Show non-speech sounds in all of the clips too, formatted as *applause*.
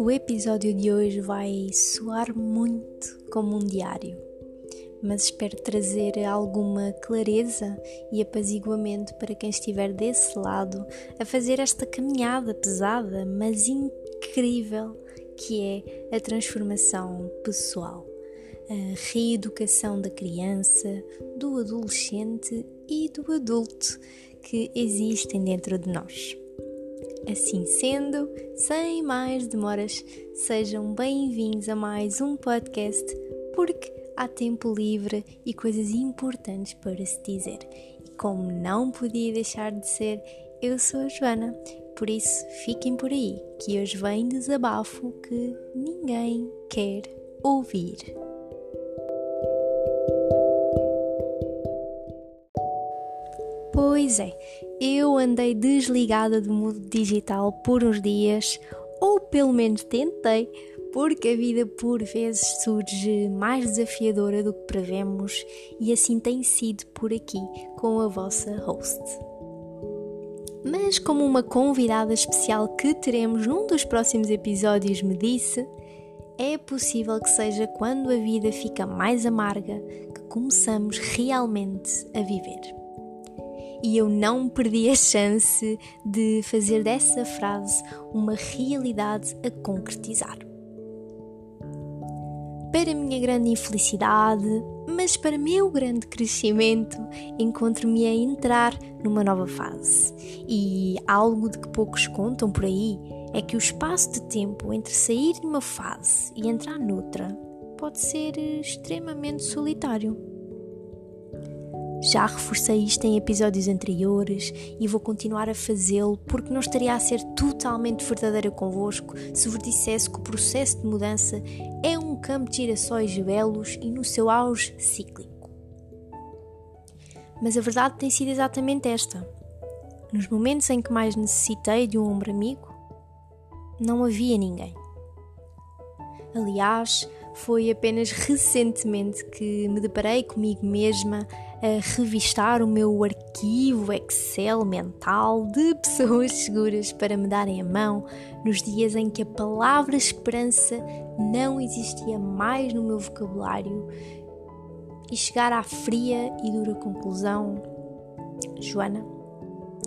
O episódio de hoje vai soar muito como um diário, mas espero trazer alguma clareza e apaziguamento para quem estiver desse lado a fazer esta caminhada pesada, mas incrível que é a transformação pessoal, a reeducação da criança, do adolescente e do adulto que existem dentro de nós. Assim sendo, sem mais demoras, sejam bem-vindos a mais um podcast, porque há tempo livre e coisas importantes para se dizer. E como não podia deixar de ser, eu sou a Joana, por isso fiquem por aí, que hoje vem desabafo que ninguém quer ouvir. Pois é, eu andei desligada do mundo digital por uns dias, ou pelo menos tentei, porque a vida por vezes surge mais desafiadora do que prevemos e assim tem sido por aqui com a vossa host. Mas como uma convidada especial que teremos num dos próximos episódios me disse, é possível que seja quando a vida fica mais amarga que começamos realmente a viver e eu não perdi a chance de fazer dessa frase uma realidade a concretizar. Para minha grande infelicidade, mas para meu grande crescimento, encontro-me a entrar numa nova fase. E algo de que poucos contam por aí é que o espaço de tempo entre sair de uma fase e entrar noutra pode ser extremamente solitário. Já reforcei isto em episódios anteriores e vou continuar a fazê-lo porque não estaria a ser totalmente verdadeira convosco se vos dissesse que o processo de mudança é um campo de girassóis belos e no seu auge cíclico. Mas a verdade tem sido exatamente esta. Nos momentos em que mais necessitei de um ombro amigo, não havia ninguém. Aliás, foi apenas recentemente que me deparei comigo mesma a revistar o meu arquivo Excel mental de *laughs* pessoas seguras para me darem a mão nos dias em que a palavra esperança não existia mais no meu vocabulário e chegar à fria e dura conclusão: Joana,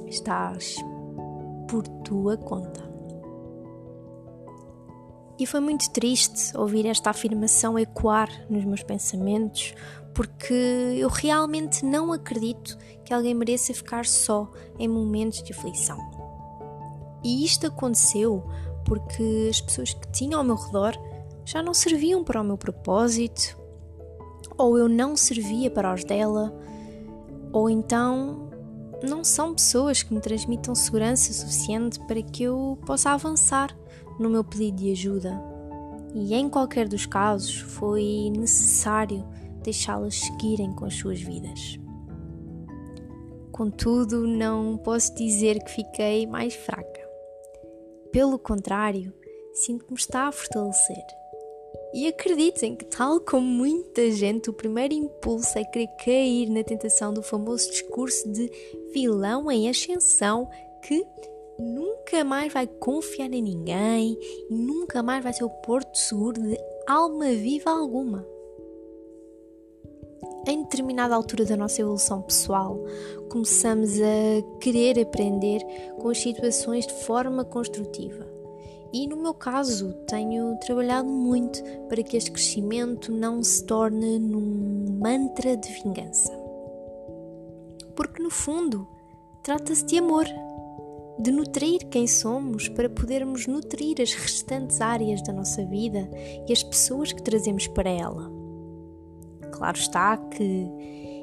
estás por tua conta. E foi muito triste ouvir esta afirmação ecoar nos meus pensamentos, porque eu realmente não acredito que alguém mereça ficar só em momentos de aflição. E isto aconteceu porque as pessoas que tinham ao meu redor já não serviam para o meu propósito, ou eu não servia para os dela, ou então não são pessoas que me transmitam segurança suficiente para que eu possa avançar no meu pedido de ajuda. E em qualquer dos casos foi necessário deixá-las seguirem com as suas vidas. Contudo, não posso dizer que fiquei mais fraca. Pelo contrário, sinto que me está a fortalecer. E acreditem que, tal como muita gente, o primeiro impulso é querer cair na tentação do famoso discurso de vilão em ascensão que nunca mais vai confiar em ninguém e nunca mais vai ser o porto seguro de alma viva alguma em determinada altura da nossa evolução pessoal, começamos a querer aprender com as situações de forma construtiva. E no meu caso, tenho trabalhado muito para que este crescimento não se torne num mantra de vingança. Porque no fundo, trata-se de amor, de nutrir quem somos para podermos nutrir as restantes áreas da nossa vida e as pessoas que trazemos para ela. Claro está que,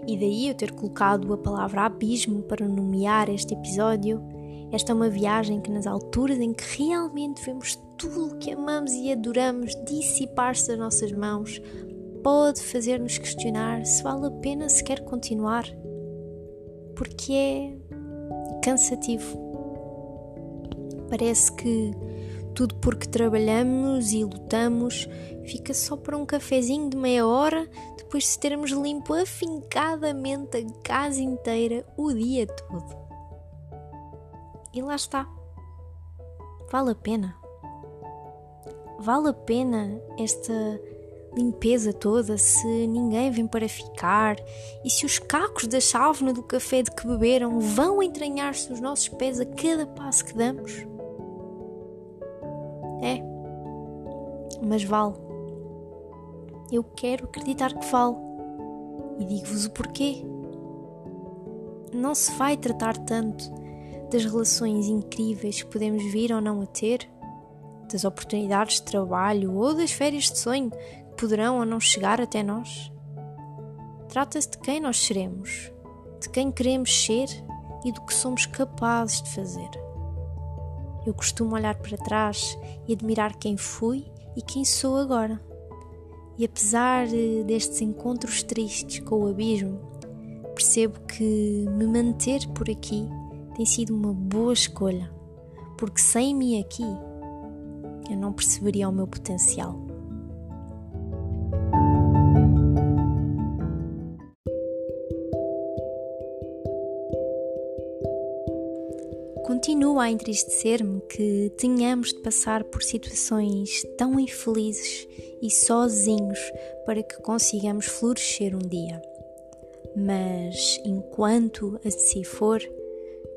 e daí eu ter colocado a palavra abismo para nomear este episódio, esta é uma viagem que, nas alturas em que realmente vemos tudo o que amamos e adoramos dissipar-se das nossas mãos, pode fazer-nos questionar se vale a pena sequer continuar, porque é cansativo. Parece que tudo porque trabalhamos e lutamos fica só para um cafezinho de meia hora depois de termos limpo afincadamente a casa inteira o dia todo. E lá está. Vale a pena. vale a pena esta limpeza toda se ninguém vem para ficar e se os cacos da chávena do café de que beberam vão entranhar-se nos nossos pés a cada passo que damos? É, mas vale. Eu quero acreditar que vale e digo-vos o porquê. Não se vai tratar tanto das relações incríveis que podemos vir ou não a ter, das oportunidades de trabalho ou das férias de sonho poderão ou não chegar até nós? Trata-se de quem nós seremos, de quem queremos ser e do que somos capazes de fazer. Eu costumo olhar para trás e admirar quem fui e quem sou agora. E apesar destes encontros tristes com o abismo, percebo que me manter por aqui tem sido uma boa escolha, porque sem mim aqui eu não perceberia o meu potencial. Continua a entristecer-me que tenhamos de passar por situações tão infelizes e sozinhos para que consigamos florescer um dia. Mas enquanto assim for,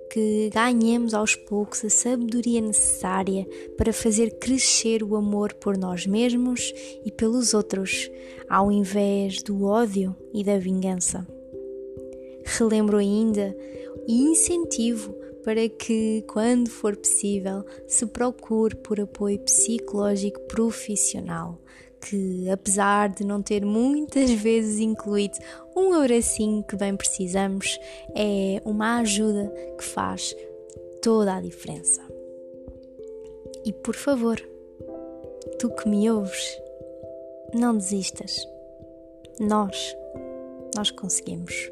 que ganhemos aos poucos a sabedoria necessária para fazer crescer o amor por nós mesmos e pelos outros, ao invés do ódio e da vingança. Relembro ainda e incentivo para que, quando for possível, se procure por apoio psicológico profissional, que apesar de não ter muitas *laughs* vezes incluído um abracinho que bem precisamos, é uma ajuda que faz toda a diferença. E por favor, tu que me ouves, não desistas. Nós, nós conseguimos.